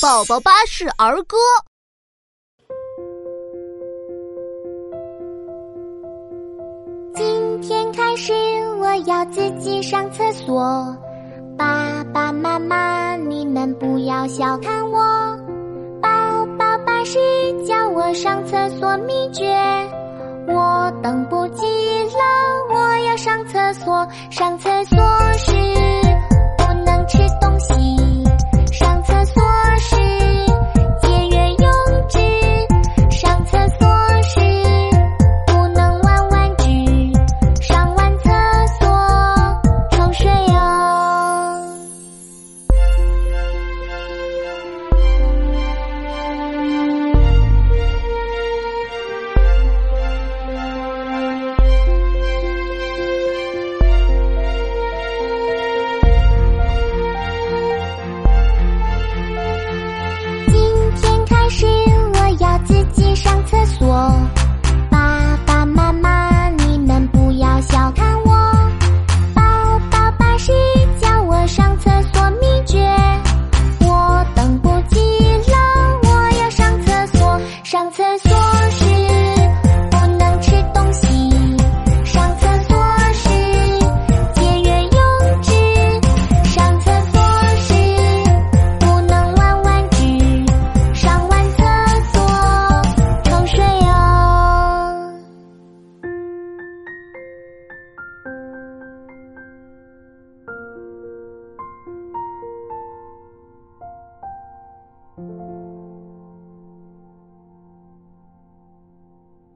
宝宝巴士儿歌。今天开始我要自己上厕所爸爸妈妈你们不要小看我。宝宝巴士教我上厕所秘诀我等不及了我要上厕所上厕所时